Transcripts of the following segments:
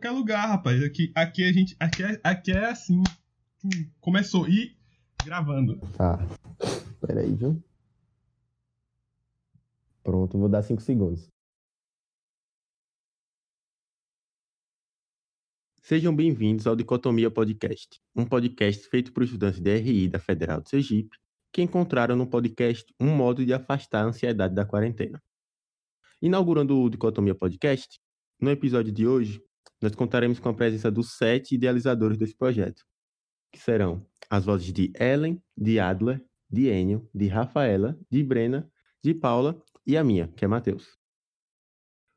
qualquer lugar, rapaz. Aqui, aqui a gente. Aqui é, aqui é assim. Começou. E gravando. Tá. Peraí, viu? Pronto, vou dar 5 segundos. Sejam bem-vindos ao Dicotomia Podcast, um podcast feito por estudantes de RI da Federal de Sergipe que encontraram no podcast um modo de afastar a ansiedade da quarentena. Inaugurando o Dicotomia Podcast, no episódio de hoje, nós contaremos com a presença dos sete idealizadores desse projeto, que serão as vozes de Ellen, de Adler, de Enio, de Rafaela, de Brena, de Paula e a minha, que é Matheus.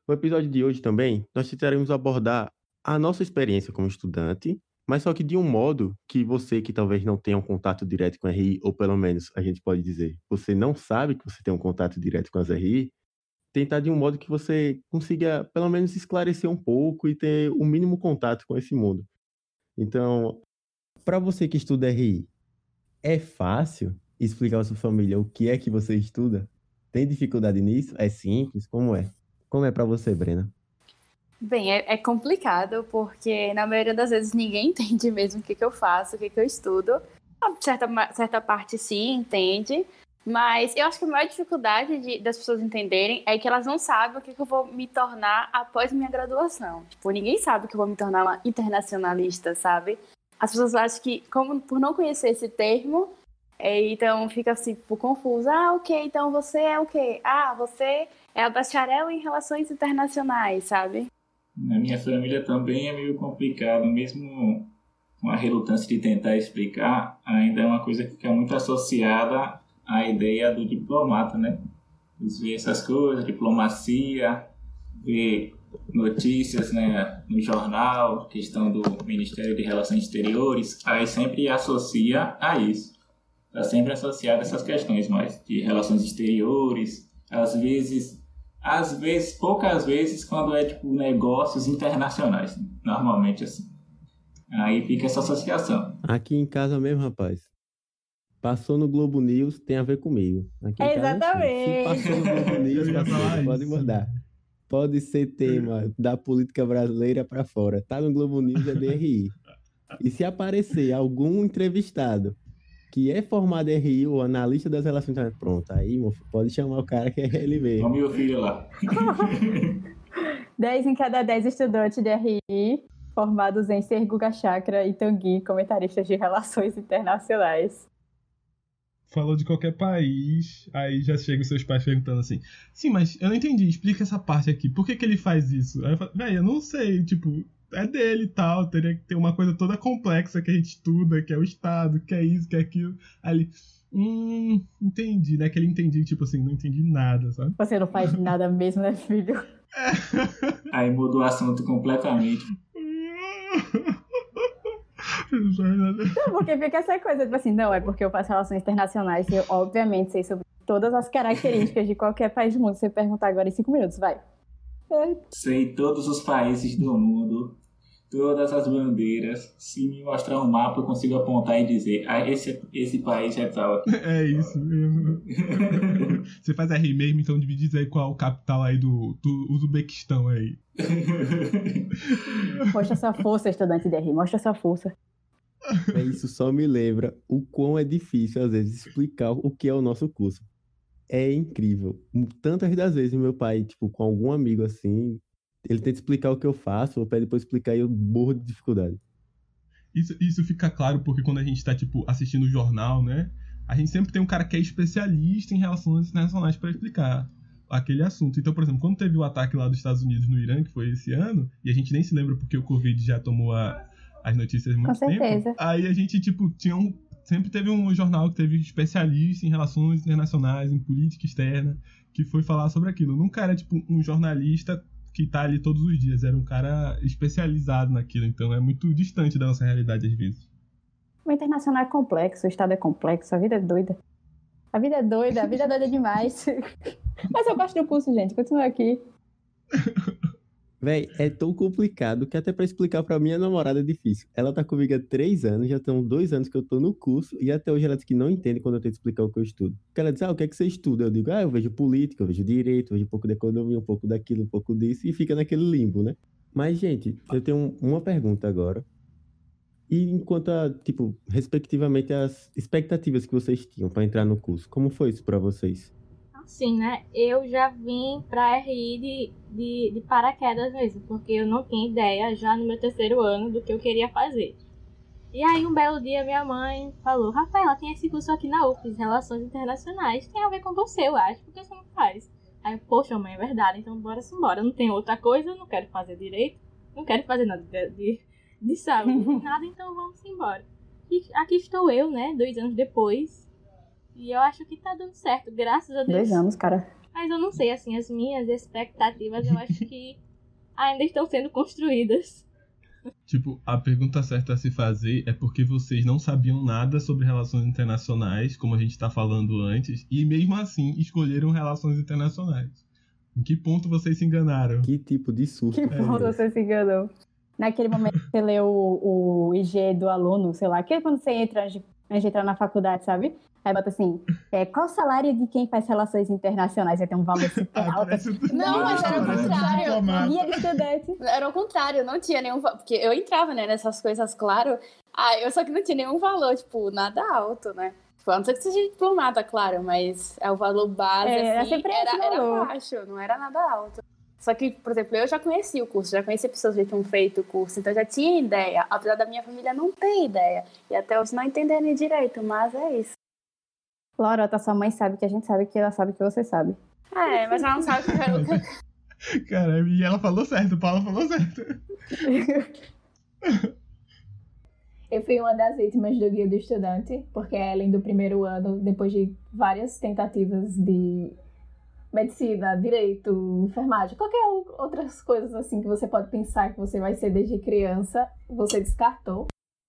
No episódio de hoje também, nós tentaremos abordar a nossa experiência como estudante, mas só que de um modo que você que talvez não tenha um contato direto com a RI, ou pelo menos a gente pode dizer, você não sabe que você tem um contato direto com as RI, tentar de um modo que você consiga pelo menos esclarecer um pouco e ter o mínimo contato com esse mundo. Então, para você que estuda RI, é fácil explicar à sua família o que é que você estuda? Tem dificuldade nisso? É simples? Como é? Como é para você, Brena? Bem, é, é, complicado porque na maioria das vezes ninguém entende mesmo o que, que eu faço, o que, que eu estudo. Certa, certa parte sim entende, mas eu acho que a maior dificuldade de, das pessoas entenderem é que elas não sabem o que, que, eu vou me tornar após minha graduação. Tipo, ninguém sabe que eu vou me tornar uma internacionalista, sabe? As pessoas acham que, como por não conhecer esse termo, é, então fica assim, tipo, confuso. Ah, ok, então você é o quê? Ah, você é a bacharel em relações internacionais, sabe? Na minha família também é meio complicado, mesmo com a relutância de tentar explicar, ainda é uma coisa que fica muito associada à ideia do diplomata, né? Eles veem essas coisas, diplomacia, ver notícias né, no jornal, questão do Ministério de Relações Exteriores, aí sempre associa a isso. Está sempre associado a essas questões mais de relações exteriores, às vezes às vezes, poucas vezes, quando é tipo negócios internacionais, normalmente assim. Aí fica essa associação. Aqui em casa mesmo, rapaz. Passou no Globo News, tem a ver comigo. Aqui é Exatamente. Se passou no Globo News, passou, pode mudar. Pode ser tema da política brasileira para fora. Tá no Globo News, é DRI. E se aparecer algum entrevistado que é formado em RI, o analista das relações internacionais. Pronto, aí pode chamar o cara que é ele mesmo. O meu filho lá. 10 em cada 10 estudantes de RI formados em Ser Guga Chakra e Tanguy, comentaristas de relações internacionais. Falou de qualquer país, aí já chega os seus pais perguntando assim: Sim, mas eu não entendi, explica essa parte aqui, por que, que ele faz isso? Aí eu falo, velho, eu não sei, tipo, é dele e tal, teria que ter uma coisa toda complexa que a gente estuda, que é o Estado, que é isso, que é aquilo. Aí ele, hum, entendi, né? Que ele entendi, tipo assim, não entendi nada, sabe? Você não faz nada mesmo, né, filho? É. Aí mudou o assunto completamente. Não, porque fica essa coisa, tipo assim, não, é porque eu faço relações internacionais e eu, obviamente, sei sobre todas as características de qualquer país do mundo. Você perguntar agora em cinco minutos, vai. É. Sei todos os países do mundo, todas as bandeiras. Se me mostrar um mapa, eu consigo apontar e dizer: ah, esse, esse país é tal. É isso mesmo. Você faz R mesmo, então me diz aí qual é o capital aí do, do Uzbequistão aí. Mostra sua força, estudante de R, mostra sua força. É isso só me lembra o quão é difícil, às vezes, explicar o que é o nosso curso. É incrível. Tantas das vezes meu pai, tipo, com algum amigo assim, ele tenta explicar o que eu faço, eu pede pra explicar e eu morro de dificuldade. Isso, isso fica claro porque quando a gente tá, tipo, assistindo o jornal, né? A gente sempre tem um cara que é especialista em relações internacionais para explicar aquele assunto. Então, por exemplo, quando teve o ataque lá dos Estados Unidos no Irã, que foi esse ano, e a gente nem se lembra porque o Covid já tomou a, as notícias há muito Com certeza. tempo. Aí a gente, tipo, tinha um. Sempre teve um jornal que teve especialista em relações internacionais, em política externa, que foi falar sobre aquilo. Nunca era, tipo, um jornalista que tá ali todos os dias. Era um cara especializado naquilo, então é muito distante da nossa realidade às vezes. O internacional é complexo, o Estado é complexo, a vida é doida. A vida é doida, a vida é doida demais. Mas eu gosto do curso, gente. Continua aqui. Véi, é tão complicado que até para explicar para minha namorada é difícil. Ela tá comigo há três anos, já tem dois anos que eu tô no curso, e até hoje ela diz que não entende quando eu tento explicar o que eu estudo. Porque ela diz, ah, o que é que você estuda? Eu digo, ah, eu vejo política, eu vejo direito, eu vejo um pouco da economia, um pouco daquilo, um pouco disso, e fica naquele limbo, né? Mas, gente, eu tenho uma pergunta agora. E enquanto a, tipo, respectivamente as expectativas que vocês tinham para entrar no curso, como foi isso para vocês? Assim, né? Eu já vim pra RI de, de, de paraquedas mesmo, porque eu não tinha ideia já no meu terceiro ano do que eu queria fazer. E aí, um belo dia, minha mãe falou: Rafaela, tem esse curso aqui na UFES, Relações Internacionais, tem a ver com você, eu acho, porque você não faz. Aí, poxa, mãe, é verdade, então bora se embora. Não tem outra coisa, não quero fazer direito, não quero fazer nada de, de, de saúde, nada, então vamos embora. E aqui estou eu, né, dois anos depois, e eu acho que tá dando certo, graças a Deus. Dois anos, cara. Mas eu não sei, assim, as minhas expectativas eu acho que ainda estão sendo construídas. Tipo, a pergunta certa a se fazer é porque vocês não sabiam nada sobre relações internacionais, como a gente tá falando antes, e mesmo assim escolheram relações internacionais. Em que ponto vocês se enganaram? Que tipo de surto? Que ponto você se enganou? Naquele momento que você lê o, o IG do aluno, sei lá, que é quando você entra antes de entrar na faculdade, sabe? Aí bota assim, é, qual o salário de quem faz relações internacionais? Vai ter um valor super Ah, alto. Não, mas era o contrário. Guia de estudante. Era o contrário, não tinha nenhum. Porque eu entrava, né, nessas coisas, claro. Ah, eu só que não tinha nenhum valor, tipo, nada alto, né? Tipo, a não ser que seja diplomata, claro, mas é o valor base, É, era assim, era, era valor. baixo, não era nada alto. Só que, por exemplo, eu já conhecia o curso, já conhecia pessoas que tinham feito o curso, então eu já tinha ideia, apesar da minha família não ter ideia. E até hoje não entenderem direito, mas é isso. Lorota, sua mãe sabe que a gente sabe que ela sabe que você sabe. É, mas ela não sabe o que eu quero. Cara, e ela falou certo, Paula falou certo. Eu fui uma das vítimas do Guia do Estudante, porque a Ellen, do primeiro ano, depois de várias tentativas de medicina, direito, enfermagem, qualquer outras coisas assim que você pode pensar que você vai ser desde criança, você descartou.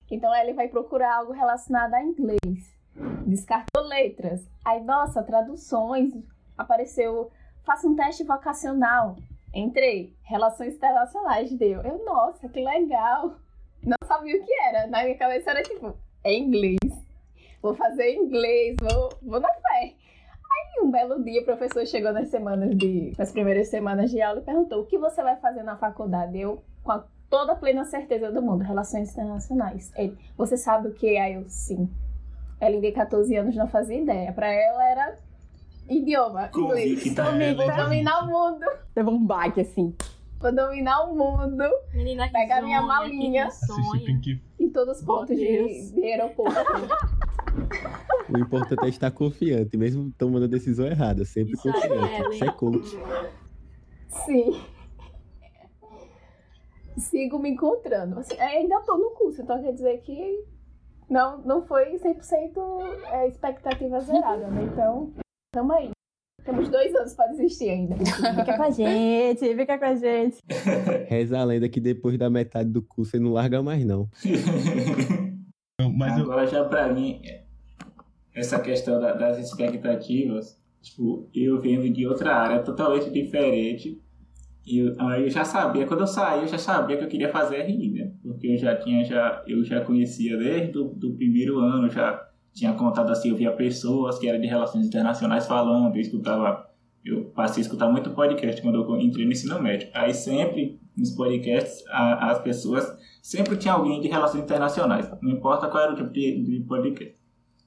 Então a Ellen vai procurar algo relacionado a inglês. Descartou letras. Aí, nossa, traduções. Apareceu, faça um teste vocacional. Entrei. Relações internacionais deu. Eu, nossa, que legal não sabia o que era. Na minha cabeça era tipo, é inglês. Vou fazer inglês, vou, vou na fé. Aí um belo dia o professor chegou nas semanas de. nas primeiras semanas de aula e perguntou o que você vai fazer na faculdade. Eu, com a, toda a plena certeza do mundo, relações internacionais. Ele, você sabe o que é? Aí eu, sim. Ela em 14 anos não fazia ideia. Pra ela era idioma, inglês. Comigo, vou dominar o mundo. Levou um baque assim. Vou dominar o mundo Menina que Pega a minha sonha, malinha. sonha. Pink em todos os pontos de, de aeroporto. O importante é estar confiante, mesmo tomando a decisão errada. Sempre Isso confiante. Ellen. Isso é coach. Sim. Sigo me encontrando. Assim, ainda tô no curso, então quer dizer que não, não foi 100% é, expectativa zerada, né? Então, tamo aí. Temos dois anos pra desistir ainda. Fica com a gente, fica com a gente. Reza a lenda que depois da metade do curso ele não larga mais, não. Mas eu, Agora já pra mim, essa questão da- das expectativas, tipo, eu venho de outra área totalmente diferente. E eu, eu já sabia, quando eu saí, eu já sabia que eu queria fazer RI, né? Porque eu já tinha, já, eu já conhecia desde o do primeiro ano, já tinha contado assim, eu via pessoas que eram de relações internacionais falando, eu escutava, eu passei a escutar muito podcast quando eu entrei no ensino médio. Aí sempre, nos podcasts, a- as pessoas sempre tinha alguém de relações internacionais, não importa qual era o tipo de, de podcast.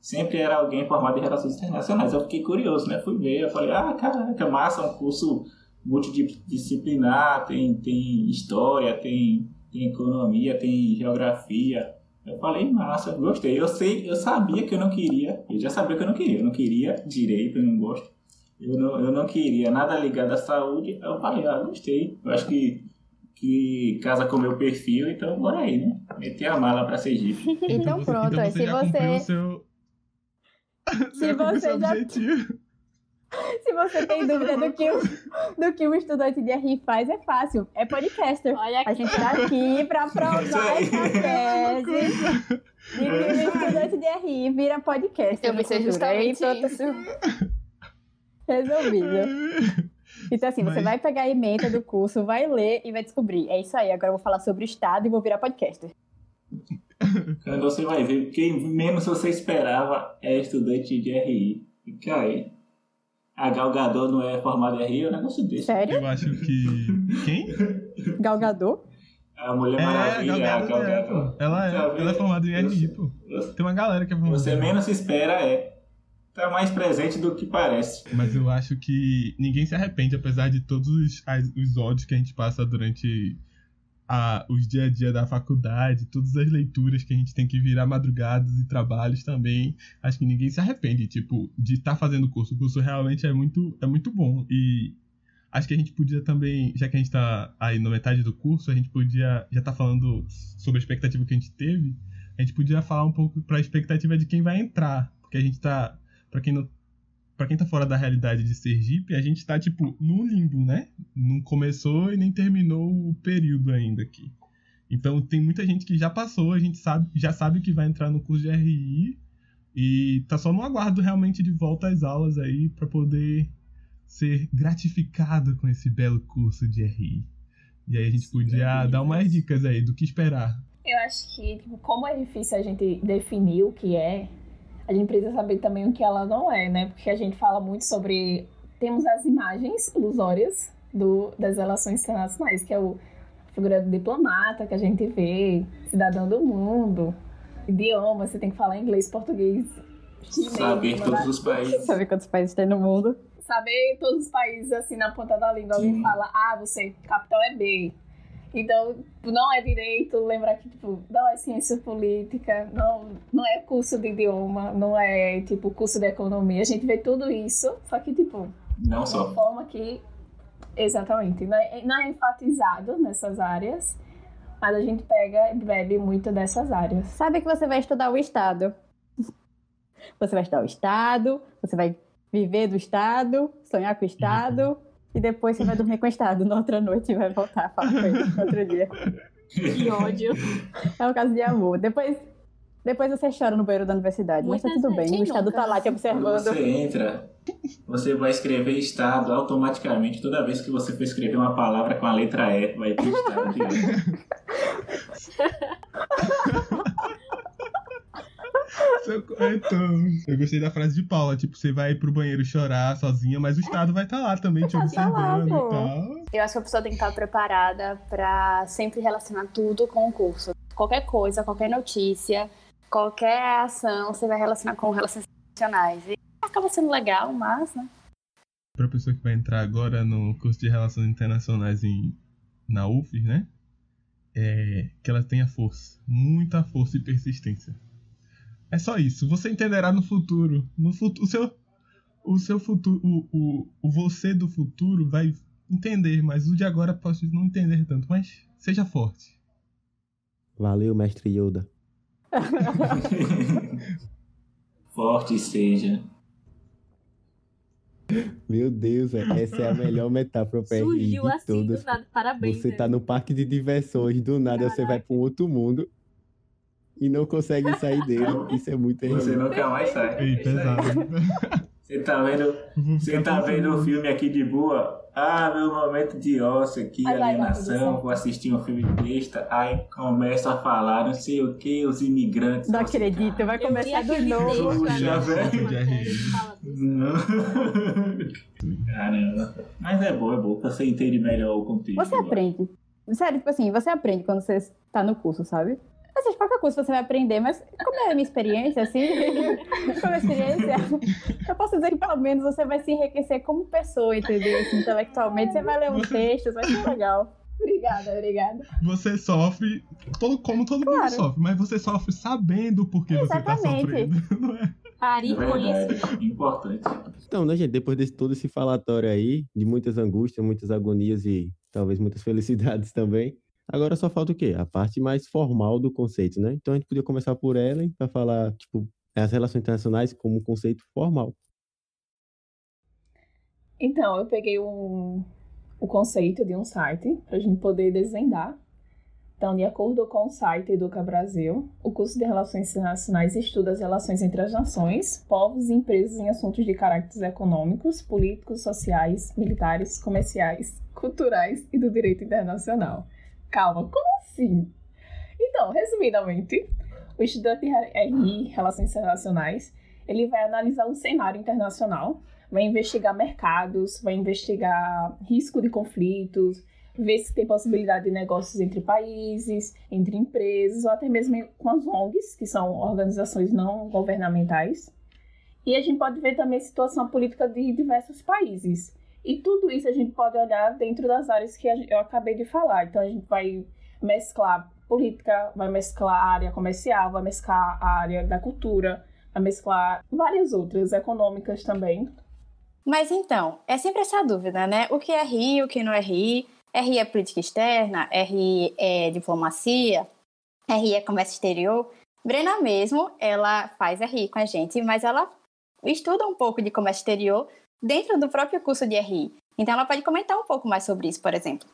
Sempre era alguém formado em relações internacionais. Eu fiquei curioso, né? Fui ver, eu falei, ah, caraca, massa, um curso multidisciplinar, tem, tem história, tem, tem economia, tem geografia. Eu falei, massa, gostei. Eu sei, eu sabia que eu não queria, eu já sabia que eu não queria, eu não queria direito, eu não gosto. Eu não, eu não queria nada ligado à saúde. Eu falei, ah, gostei. Eu acho que, que casa com o meu perfil, então bora aí, né? Meter a mala pra Sergipe. Então pronto, então aí você se você, seu... Se o seu você já- objetivo. se você tem dúvida do que, o, do que um estudante de RI faz, é fácil. É podcaster. Olha A gente tá aqui pra provar essa tese Coisa. de que um estudante de RI vira podcaster. Eu pensei. Aí justamente pronto, isso. Resolvido. Então, assim, você Mas- vai pegar a emenda do curso, vai ler e vai descobrir. É isso aí, agora eu vou falar sobre o Estado e vou virar podcaster. Quando você vai ver, quem menos você esperava é estudante de RI. Fica aí. A Galgador não é formada em RI, é um negócio desse. Sério? Eu acho que. Quem? Galgador? A Mulher É, a Maravilha, Gal a Gal Gadot, é. Ela é, Tá ela é formada em RI, pô. Tem uma galera que é formada Você em RI. menos se espera é. Tá mais presente do que parece. Mas eu acho que ninguém se arrepende, apesar de todos os, os ódios que a gente passa durante a- os dia a dia da faculdade, todas as leituras que a gente tem que virar madrugadas e trabalhos também. Acho que ninguém se arrepende, tipo, de estar fazendo o curso. O curso realmente é muito, é muito bom. E acho que a gente podia também, já que a gente tá aí na metade do curso, a gente podia já tá falando sobre a expectativa que a gente teve. A gente podia falar um pouco pra expectativa de quem vai entrar. Porque a gente tá. Pra quem não Pra quem tá fora da realidade de Sergipe, a gente tá, tipo, no limbo, né? Não começou e nem terminou o período ainda aqui. Então tem muita gente que já passou, a gente sabe, já sabe que vai entrar no curso de RI e tá só no aguardo realmente de volta às aulas aí pra poder ser gratificado com esse belo curso de RI. E aí a gente podia dar umas dicas aí do que esperar. Eu acho que, tipo, como é difícil a gente definir o que é, a gente precisa saber também o que ela não é, né? Porque a gente fala muito sobre. Temos as imagens ilusórias do, das relações internacionais, que é o a figura do diplomata que a gente vê, cidadão do mundo, idioma, você tem que falar inglês, português, chinês, Saber todos os países. Sabe quantos países tem no mundo? saber todos os países assim na ponta da língua. Alguém fala, ah, você, capital é B. Então, tipo, não é direito, lembrar que, tipo, não é ciência política, não, não é curso de idioma, não é, tipo, curso de economia. A gente vê tudo isso, só que, tipo, Não de uma forma que, exatamente, não é, não é enfatizado nessas áreas, mas a gente pega e bebe muito dessas áreas. Sabe que você vai estudar o Estado. Você vai estudar o Estado, você vai viver do Estado, sonhar com o Estado, e depois você vai dormir com o Estado na outra noite e vai voltar a falar com ele no outro dia. Que ódio. É um caso de amor. Depois, depois você chora no banheiro da universidade, mas tá tudo bem. O Estado nunca. tá lá te Quando observando. você entra, você vai escrever Estado automaticamente. Toda vez que você for escrever uma palavra com a letra E, vai ter Estado direto. Então, eu gostei da frase de Paula, tipo, você vai pro banheiro chorar sozinha, mas o Estado vai estar lá também te Tá lá, observando pô. e tal. Eu acho que a pessoa tem que estar preparada para sempre relacionar tudo com o curso. Qualquer coisa, qualquer notícia, qualquer ação, você vai relacionar com relações internacionais. E acaba sendo legal, mas, né? Pra pessoa que vai entrar agora no curso de Relações Internacionais em, na UFES, né? É, que ela tenha força. Muita força e persistência. É só isso. Você entenderá no futuro. No futuro, o seu, o seu futuro, o, o, o você do futuro vai entender, mas o de agora pode não entender tanto. Mas seja forte. Valeu, mestre Yoda. Forte seja. Meu Deus, velho, essa é a melhor metáfora pra Surgiu de assim todas. do nada. Parabéns. Você tá Eva. no parque de diversões, do nada você vai pra um outro mundo e não consegue sair dele. Isso é muito Você RI. nunca mais sai. Ei, pesado. Você tá vendo, você tá vendo o filme aqui de boa? Ah, meu momento de ócio aqui, vai alienação, certo. vou assistir um filme besta. Aí começa a falar não sei o que, os imigrantes. Não Você, acredito, vai vi começar de novo. Puxa, ali, velho. Caramba. Mas é bom, é bom, que você entende melhor o conteúdo. Você aprende. Sério, tipo assim, você aprende quando você tá no curso, sabe? Ou seja, qualquer curso você vai aprender, mas como é a minha experiência, assim, como é a experiência, eu posso dizer que pelo menos você vai se enriquecer como pessoa, entendeu? Assim, intelectualmente, você vai ler uns textos, vai ser legal. Obrigada, obrigada. Você sofre, todo, como todo mundo Claro. sofre, mas você sofre sabendo por que você tá Exatamente. sofrendo, não é? Pare É com isso. verdade, importante. Então, né, gente, depois de todo esse falatório aí, de muitas angústias, muitas agonias e talvez muitas felicidades também, agora só falta o quê? A parte mais formal do conceito, né? Então a gente podia começar por Ellen para falar, tipo, as relações internacionais como um conceito formal. Então, eu peguei um, o conceito de um site para a gente poder desvendar. Então, de acordo com o site Educa Brasil, o curso de Relações Internacionais estuda as relações entre as nações, povos e empresas em assuntos de caráteres econômicos, políticos, sociais, militares, comerciais, culturais e do direito internacional. Calma, como assim? Então, resumidamente, o estudante RI, Relações Internacionais, ele vai analisar o cenário internacional vai investigar mercados, vai investigar risco de conflitos, ver se tem possibilidade de negócios entre países, entre empresas, ou até mesmo com as ONGs, que são organizações não governamentais. E a gente pode ver também a situação política de diversos países. E tudo isso a gente pode olhar dentro das áreas que eu acabei de falar. Então a gente vai mesclar política, vai mesclar a área comercial, vai mesclar a área da cultura, vai mesclar várias outras, econômicas também. Mas então, é sempre essa dúvida, né? O que é RI, o que não é RI? RI é política externa, RI é diplomacia, RI é comércio exterior. Brena mesmo, ela faz RI com a gente, mas ela estuda um pouco de comércio exterior dentro do próprio curso de RI. Então ela pode comentar um pouco mais sobre isso, por exemplo.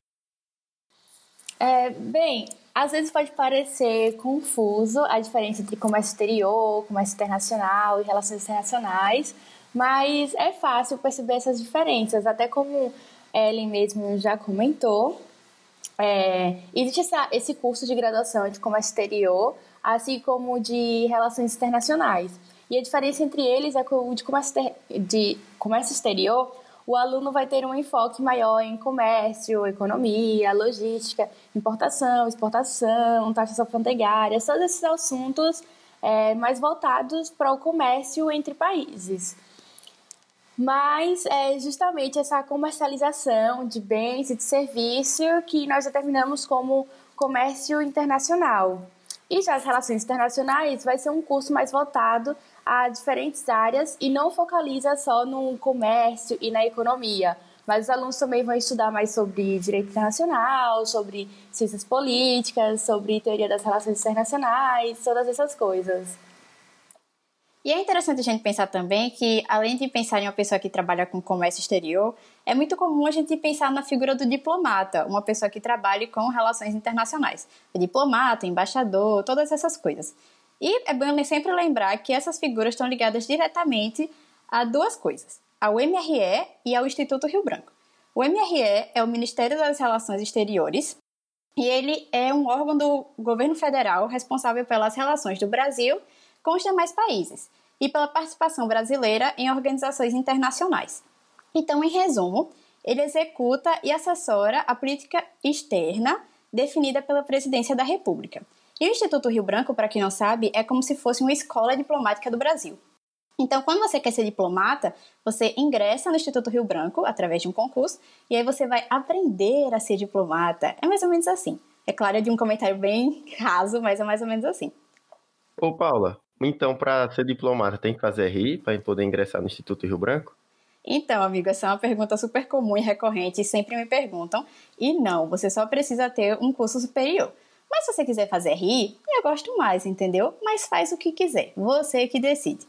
É, bem, às vezes pode parecer confuso a diferença entre comércio exterior, comércio internacional e relações internacionais, mas é fácil perceber essas diferenças, até como Ellen mesmo já comentou. É, existe essa, esse curso de graduação de comércio exterior, assim como de relações internacionais. E a diferença entre eles é que o de comércio, de comércio exterior, o aluno vai ter um enfoque maior em comércio, economia, logística, importação, exportação, taxas alfandegárias, todos esses assuntos é, mais voltados para o comércio entre países. Mas é justamente essa comercialização de bens e de serviço que nós determinamos como comércio internacional. E já as relações internacionais vai ser um curso mais voltado a diferentes áreas e não focaliza só no comércio e na economia. Mas os alunos também vão estudar mais sobre direito internacional, sobre ciências políticas, sobre teoria das relações internacionais, todas essas coisas. E é interessante a gente pensar também que, além de pensar em uma pessoa que trabalha com comércio exterior, é muito comum a gente pensar na figura do diplomata, uma pessoa que trabalhe com relações internacionais. Diplomata, embaixador, todas essas coisas. E é bom sempre lembrar que essas figuras estão ligadas diretamente a duas coisas: ao MRE e ao Instituto Rio Branco. O MRE é o Ministério das Relações Exteriores e ele é um órgão do governo federal responsável pelas relações do Brasil com os demais países e pela participação brasileira em organizações internacionais. Então, em resumo, ele executa e assessora a política externa definida pela Presidência da República. E o Instituto Rio Branco, para quem não sabe, é como se fosse uma escola diplomática do Brasil. Então, quando você quer ser diplomata, você ingressa no Instituto Rio Branco através de um concurso e aí você vai aprender a ser diplomata. É mais ou menos assim. É claro, é de um comentário bem raso, mas é mais ou menos assim. Ô, Paula, então, para ser diplomata, tem que fazer RI para poder ingressar no Instituto Rio Branco? Então, amigo, essa é uma pergunta super comum e recorrente e sempre me perguntam. E não, você só precisa ter um curso superior. Mas se você quiser fazer RI, eu gosto mais, entendeu? Mas faz o que quiser, você que decide.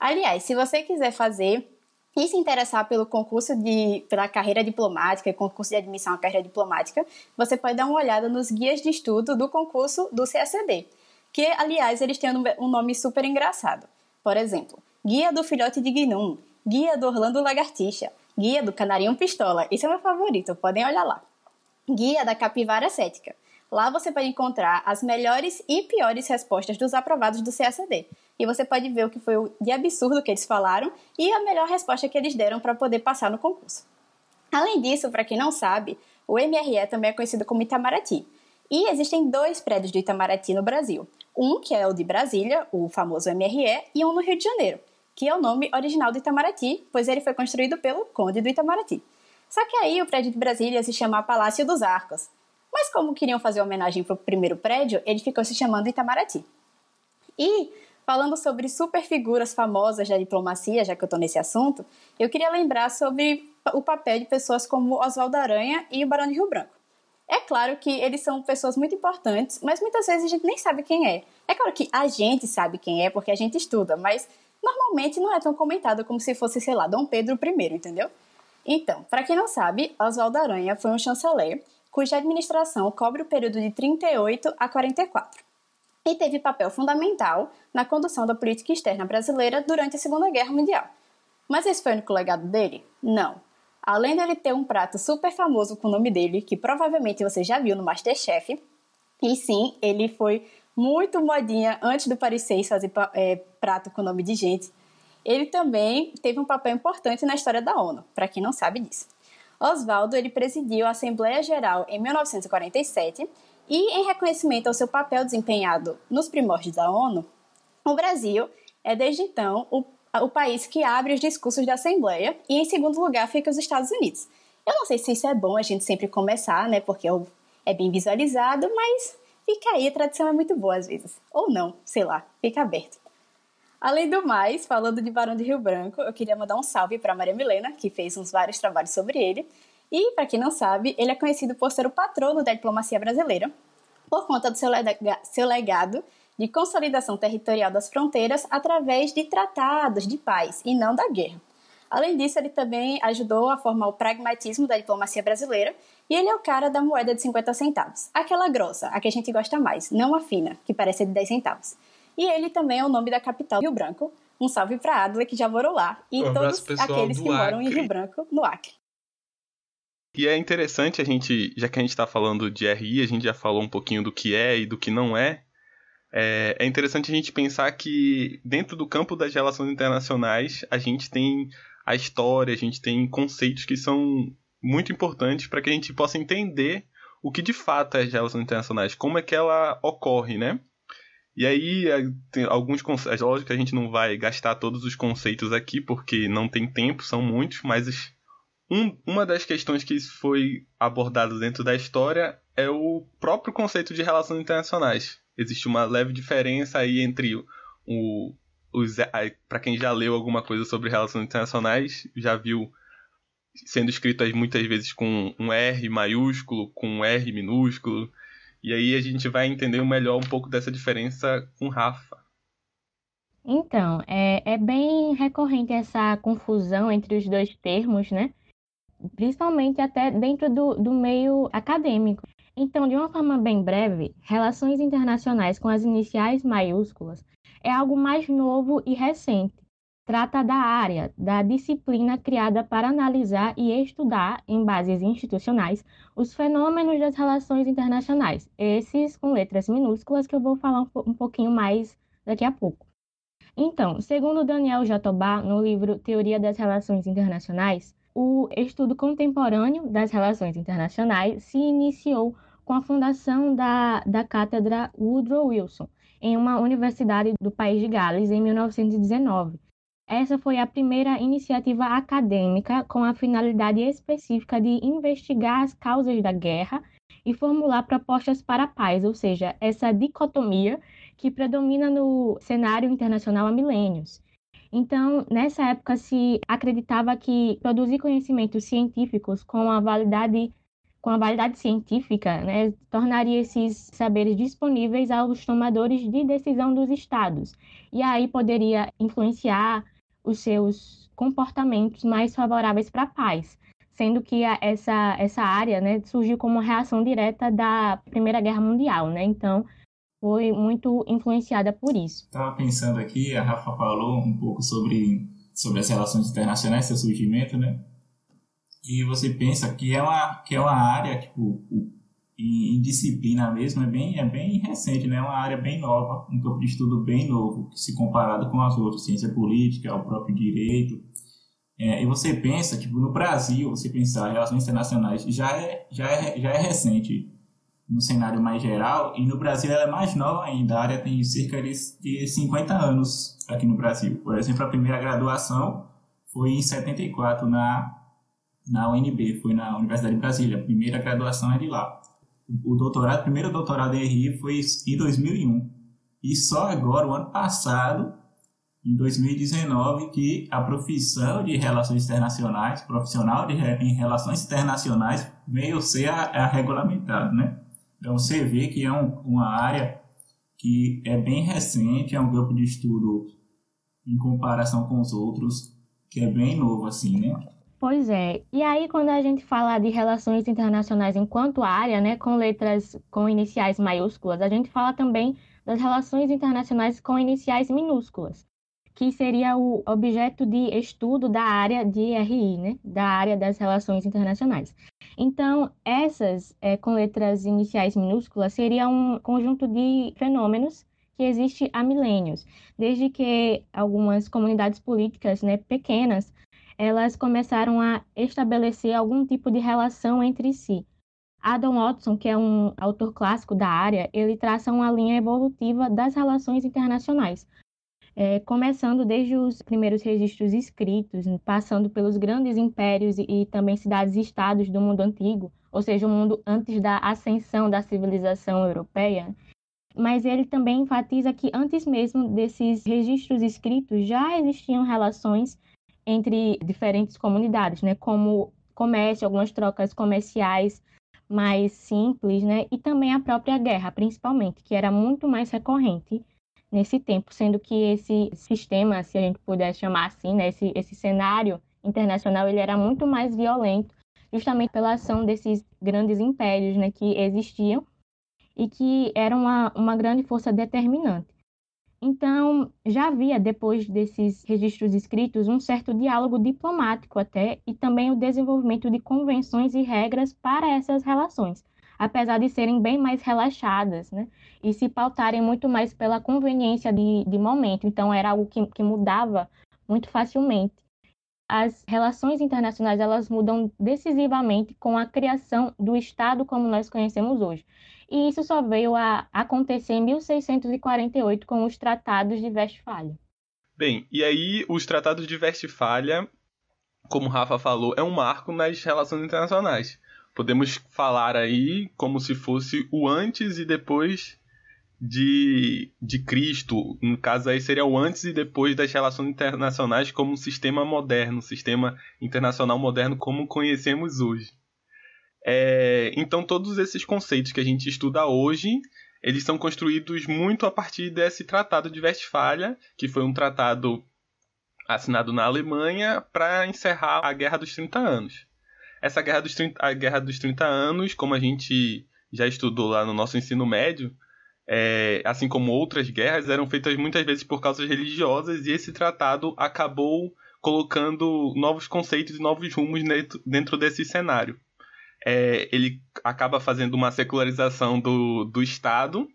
Aliás, se você quiser fazer e se interessar pelo concurso de pela carreira diplomática, concurso de admissão à carreira diplomática, você pode dar uma olhada nos guias de estudo do concurso do CACD que, aliás, eles têm um nome super engraçado. Por exemplo, Guia do Filhote de Gnum, Guia do Orlando Lagartixa, Guia do Canarinho Pistola, esse é meu favorito, podem olhar lá. Guia da Capivara Cética. Lá você pode encontrar as melhores e piores respostas dos aprovados do CACD. E você pode ver o que foi de absurdo que eles falaram e a melhor resposta que eles deram para poder passar no concurso. Além disso, para quem não sabe, o MRE também é conhecido como Itamaraty. E existem dois prédios do Itamaraty no Brasil. Um que é o de Brasília, o famoso MRE, e um no Rio de Janeiro, que é o nome original do Itamaraty, pois ele foi construído pelo Conde do Itamaraty. Só que aí o prédio de Brasília se chama Palácio dos Arcos. Mas como queriam fazer homenagem para o primeiro prédio, ele ficou se chamando Itamaraty. E, falando sobre super figuras famosas da diplomacia, já que eu estou nesse assunto, eu queria lembrar sobre o papel de pessoas como Oswaldo Aranha e o Barão de Rio Branco. É claro que eles são pessoas muito importantes, mas muitas vezes a gente nem sabe quem é. É claro que a gente sabe quem é porque a gente estuda, mas normalmente não é tão comentado como se fosse, sei lá, Dom Pedro I, entendeu? Então, para quem não sabe, Oswaldo Aranha foi um chanceler cuja administração cobre o período de 38 a 44 e teve papel fundamental na condução da política externa brasileira durante a Segunda Guerra Mundial. Mas esse foi o único legado dele? Não. Além dele ter um prato super famoso com o nome dele, que provavelmente você já viu no Masterchef, e sim, ele foi muito modinha antes do Paris 6 fazer é, prato com o nome de gente. Ele também teve um papel importante na história da ONU, para quem não sabe disso. Oswaldo ele presidiu a Assembleia Geral em 1947 e, em reconhecimento ao seu papel desempenhado nos primórdios da ONU, o Brasil é desde então o, o país que abre os discursos da Assembleia e, em segundo lugar, fica os Estados Unidos. Eu não sei se isso é bom a gente sempre começar, né? Porque é bem visualizado, mas fica aí, a tradição é muito boa às vezes. Ou não, sei lá, fica aberto. Além do mais, falando de Barão de Rio Branco, eu queria mandar um salve para Maria Milena, que fez uns vários trabalhos sobre ele. E, para quem não sabe, ele é conhecido por ser o patrono da diplomacia brasileira, por conta do seu, seu legado de consolidação territorial das fronteiras através de tratados de paz e não da guerra. Além disso, ele também ajudou a formar o pragmatismo da diplomacia brasileira e ele é o cara da moeda de 50 centavos, aquela grossa, a que a gente gosta mais, não a fina, que parece de 10 centavos. E ele também é o nome da capital, Rio Branco. Um salve para Adler, que já morou lá, e um todos aqueles que moram em Rio Branco, no Acre. E é interessante a gente, já que a gente está falando de RI, a gente já falou um pouquinho do que é e do que não é. É, é interessante a gente pensar que dentro do campo das relações internacionais a gente tem a história, a gente tem conceitos que são muito importantes para que a gente possa entender o que de fato é as relações internacionais, como é que ela ocorre, né? E aí, é, tem alguns conceitos. É lógico que a gente não vai gastar todos os conceitos aqui, porque não tem tempo, são muitos, mas um, uma das questões que foi abordada dentro da história é o próprio conceito de relações internacionais. Existe uma leve diferença aí entre o, os. Para quem já leu alguma coisa sobre relações internacionais, já viu sendo escritas muitas vezes com um R maiúsculo, com um R minúsculo e aí a gente vai entender melhor um pouco dessa diferença com Rafa. Então, é, é bem recorrente essa confusão entre os dois termos, né? Principalmente até dentro do, do meio acadêmico. Então, de uma forma bem breve, relações internacionais com as iniciais maiúsculas é algo mais novo e recente trata da área da disciplina criada para analisar e estudar, em bases institucionais, os fenômenos das relações internacionais, esses com letras minúsculas que eu vou falar um pouquinho mais daqui a pouco. Então, segundo Daniel Jatobá, no livro Teoria das Relações Internacionais, o estudo contemporâneo das relações internacionais se iniciou com a fundação da, da cátedra Woodrow Wilson, em uma universidade do país de Gales, em 1919, essa foi a primeira iniciativa acadêmica com a finalidade específica de investigar as causas da guerra e formular propostas para a paz, ou seja, essa dicotomia que predomina no cenário internacional há milênios. Então, nessa época se acreditava que produzir conhecimentos científicos com a validade com a validade científica, né, tornaria esses saberes disponíveis aos tomadores de decisão dos estados. E aí poderia influenciar os seus comportamentos mais favoráveis para a paz, sendo que a, essa, essa área né, surgiu como reação direta da Primeira Guerra Mundial, né? Então, foi muito influenciada por isso. Estava pensando aqui, a Rafa falou um pouco sobre, sobre as relações internacionais, seu surgimento, né? E você pensa que é uma, que é uma área, tipo, em, em, disciplina mesmo é bem, é bem recente, né? É uma área bem nova, um campo de estudo bem novo, se comparado com as outras, ciência política, o próprio direito. É, e você pensa, tipo, no Brasil, você pensar relações internacionais já é, já é, já é recente no cenário mais geral, e no Brasil ela é mais nova ainda, a área tem cerca de 50 anos aqui no Brasil. Por exemplo, a primeira graduação foi em 74 na, na UNB, foi na Universidade de Brasília, a primeira graduação é de lá o doutorado, o primeiro doutorado em RI foi em 2001. E só agora, o ano passado, em 2019, que a profissão de relações internacionais, profissional de, em relações internacionais, veio ser a, a regulamentado, né? Então você vê que é um, uma área que é bem recente, é um grupo de estudo em comparação com os outros, que é bem novo assim, né? Pois é. E aí, quando a gente fala de relações internacionais enquanto área, né, com letras com iniciais maiúsculas, a gente fala também das relações internacionais com iniciais minúsculas, que seria o objeto de estudo da área de RI, né, da área das relações internacionais. Então, essas é, com letras iniciais minúsculas seria um conjunto de fenômenos que existe há milênios, desde que algumas comunidades políticas né, pequenas elas começaram a estabelecer algum tipo de relação entre si. Adam Watson, que é um autor clássico da área, ele traça uma linha evolutiva das relações internacionais, é, começando desde os primeiros registros escritos, passando pelos grandes impérios e, e também cidades-estados do mundo antigo, ou seja, o mundo antes da ascensão da civilização europeia. Mas ele também enfatiza que antes mesmo desses registros escritos já existiam relações entre diferentes comunidades, né, como comércio, algumas trocas comerciais mais simples, né? E também a própria guerra, principalmente, que era muito mais recorrente nesse tempo, sendo que esse sistema, se a gente puder chamar assim, né, esse, esse cenário internacional, ele era muito mais violento, justamente pela ação desses grandes impérios, né, que existiam e que eram uma, uma grande força determinante. Então, já havia, depois desses registros escritos, um certo diálogo diplomático até, e também o desenvolvimento de convenções e regras para essas relações, apesar de serem bem mais relaxadas, né? E se pautarem muito mais pela conveniência de, de momento. Então, era algo que, que mudava muito facilmente. As relações internacionais, elas mudam decisivamente com a criação do Estado como nós conhecemos hoje e isso só veio a acontecer em 1648 com os Tratados de Westfália. Bem, e aí os Tratados de Westfália, como Rafa falou, é um marco nas relações internacionais. Podemos falar aí como se fosse o antes e depois de, de Cristo. No caso aí seria o antes e depois das relações internacionais como um sistema moderno, um sistema internacional moderno como conhecemos hoje. É, então, todos esses conceitos que a gente estuda hoje, eles são construídos muito a partir desse Tratado de Westfália, que foi um tratado assinado na Alemanha para encerrar a Guerra dos 30 Anos. Essa Guerra dos 30, a Guerra dos 30 Anos, como a gente já estudou lá no nosso ensino médio, é, assim como outras guerras, eram feitas muitas vezes por causas religiosas e esse tratado acabou colocando novos conceitos e novos rumos dentro desse cenário é, ele acaba fazendo uma secularização do, do Estado,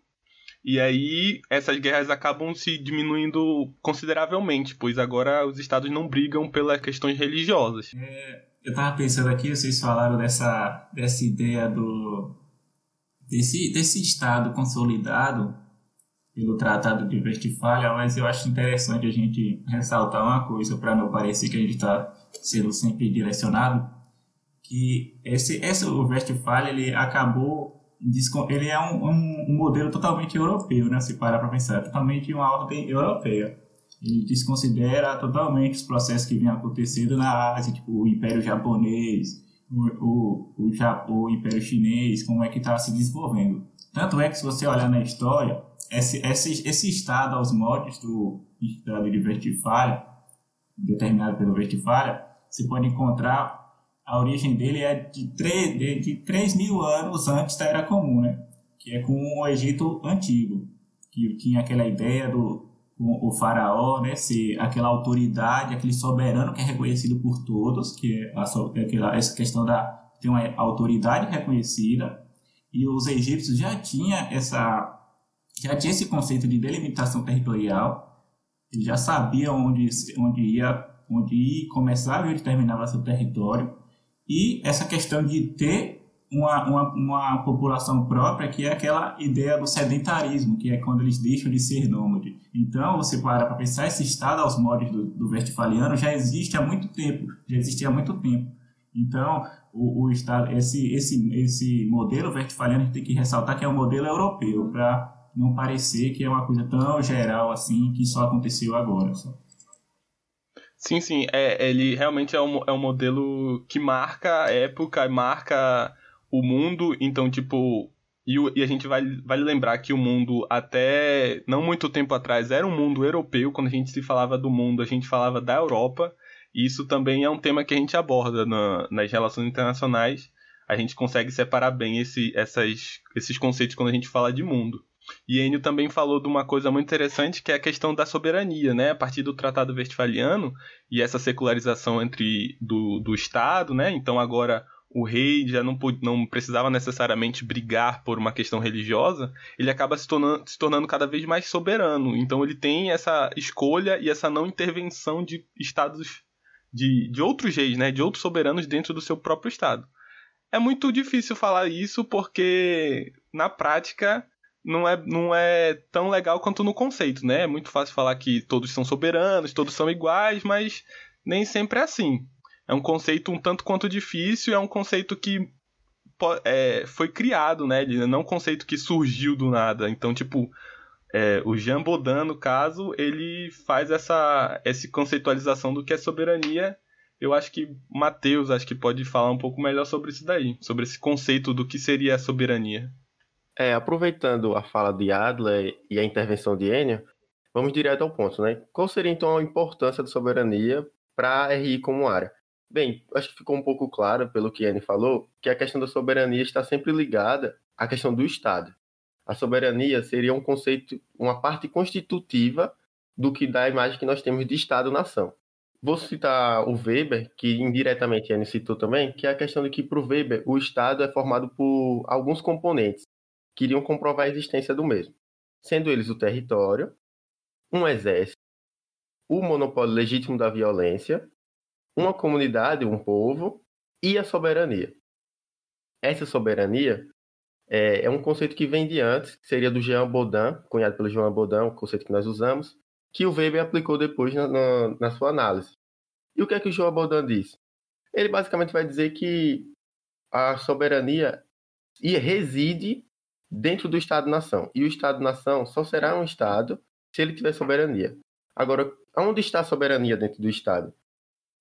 e aí essas guerras acabam se diminuindo consideravelmente, pois agora os estados não brigam pelas questões religiosas. É, eu estava pensando aqui, vocês falaram dessa, dessa ideia do desse, desse estado consolidado pelo Tratado de Westfália, mas eu acho interessante a gente ressaltar uma coisa para não parecer que a gente está sendo sempre direcionado que esse, esse o Westfalia ele acabou ele é um, um, um, modelo totalmente europeu, né? Se parar para pensar, é totalmente uma ordem europeia. Ele desconsidera totalmente os processos que vinham acontecendo na Ásia, tipo o Império Japonês, o, o, o, Japão, o Império Chinês, como é que estava se desenvolvendo. Tanto é que se você olhar na história, esse, esse, esse estado aos moldes do estado de Westfalia, determinado pelo Westfalia, você pode encontrar a origem dele é de 3, de, de 3 mil anos antes da Era Comum, né? que é com o Egito Antigo, que tinha aquela ideia do o faraó, né, ser aquela autoridade, aquele soberano que é reconhecido por todos, que é a, aquela, essa questão da ter uma autoridade reconhecida, e os egípcios já tinha essa já tinha esse conceito de delimitação territorial, eles já sabiam onde onde ia onde começava e onde terminava seu território, e essa questão de ter uma, uma, uma, população própria, que é aquela ideia do sedentarismo, que é quando eles deixam de ser nômades. Então, você para para pensar, esse estado aos modos do, do Westfaliano já existe há muito tempo, já existia há muito tempo. Então, o, o estado, esse, esse, esse modelo Westfaliano a gente tem que ressaltar que é um modelo europeu, para não parecer que é uma coisa tão geral assim, que só aconteceu agora. Só. Sim, sim. É, ele realmente é um, é um modelo que marca a época, marca o mundo. Então, tipo. E, a gente vai, vai lembrar que o mundo, até não muito tempo atrás, era um mundo europeu. Quando a gente se falava do mundo, a gente falava da Europa. E isso também é um tema que a gente aborda na, nas relações internacionais. A gente consegue separar bem esse, essas, esses conceitos quando a gente fala de mundo. E Enio também falou de uma coisa muito interessante que é a questão da soberania, né? A partir do Tratado Westfaliano e essa secularização entre do, do Estado, né? Então agora o rei já não, não precisava necessariamente brigar por uma questão religiosa, ele acaba se tornando, se tornando cada vez mais soberano. Então ele tem essa escolha e essa não intervenção de estados de, de outros reis, né, de outros soberanos dentro do seu próprio estado. É muito difícil falar isso porque na prática não é, não é tão legal quanto no conceito, né? É muito fácil falar que todos são soberanos, todos são iguais, mas nem sempre é assim. É um conceito um tanto quanto difícil, é um conceito que é, foi criado, né? Não é um conceito que surgiu do nada. Então, tipo, é, o Jean Baudin, no caso, ele faz essa, essa conceitualização do que é soberania. Eu acho que Mateus acho que pode falar um pouco melhor sobre isso daí, sobre esse conceito do que seria a soberania. É, aproveitando a fala de Adler e a intervenção de Enio, vamos direto ao ponto, né? Qual seria então a importância da soberania para a RI como área? Bem, acho que ficou um pouco claro pelo que Enio falou, que a questão da soberania está sempre ligada à questão do Estado a soberania seria um conceito, uma parte constitutiva do que da imagem que nós temos de Estado-nação. Vou citar o Weber, que indiretamente ele citou também, que é a questão de que, para o Weber, o Estado é formado por alguns componentes que iriam comprovar a existência do mesmo, sendo eles o território, um exército, o monopólio legítimo da violência, uma comunidade, um povo e a soberania. Essa soberania é, é, um conceito que vem de antes, que seria do Jean Baudin, cunhado pelo Jean Baudin, o conceito que nós usamos, que o Weber aplicou depois na, na, na sua análise. E o que é que o Jean Baudin diz? Ele basicamente vai dizer que a soberania reside dentro do Estado-nação. E o Estado-nação só será um Estado se ele tiver soberania. Agora, onde está a soberania dentro do Estado?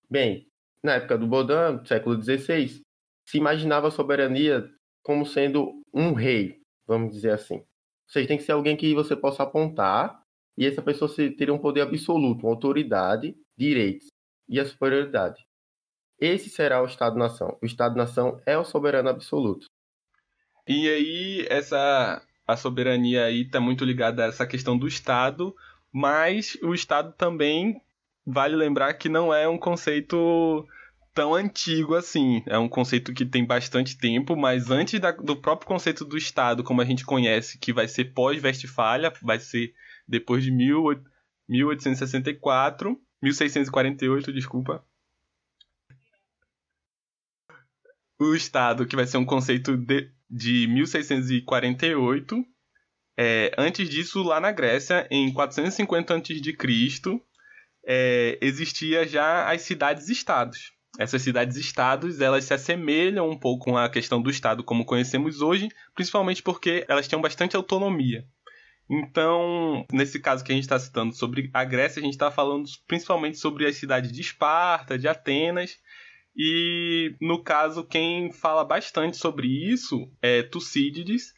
Bem, na época do Baudin, século XVI, se imaginava a soberania como sendo um rei, vamos dizer assim. Seja, tem que ser alguém que você possa apontar e essa pessoa teria um poder absoluto, uma autoridade, direitos e a superioridade. Esse será o Estado-nação. O Estado-nação é o soberano absoluto. E aí, essa a soberania aí está muito ligada a essa questão do Estado, mas o Estado também vale lembrar que não é um conceito tão antigo assim. É um conceito que tem bastante tempo, mas antes da, do próprio conceito do Estado, como a gente conhece, que vai ser pós-Westfália, vai ser depois de 1864, 1648, desculpa. O Estado, que vai ser um conceito de, de 1648. É, antes disso, lá na Grécia, em 450 a.C., é, existia já as cidades-estados essas cidades-estados, elas se assemelham um pouco com a questão do Estado como conhecemos hoje, principalmente porque elas têm bastante autonomia. Então, nesse caso que a gente está citando sobre a Grécia, a gente está falando principalmente sobre as cidades de Esparta, de Atenas, e no caso, quem fala bastante sobre isso é Tucídides,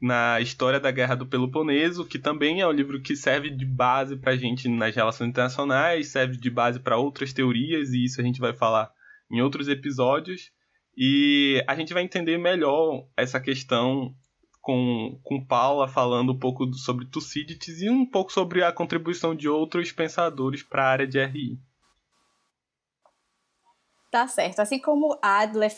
na História da Guerra do Peloponeso, que também é um livro que serve de base para a gente nas relações internacionais, serve de base para outras teorias, e isso a gente vai falar em outros episódios. E a gente vai entender melhor essa questão com, com Paula falando um pouco sobre Tucídides e um pouco sobre a contribuição de outros pensadores para a área de RI. Tá certo. Assim como Adler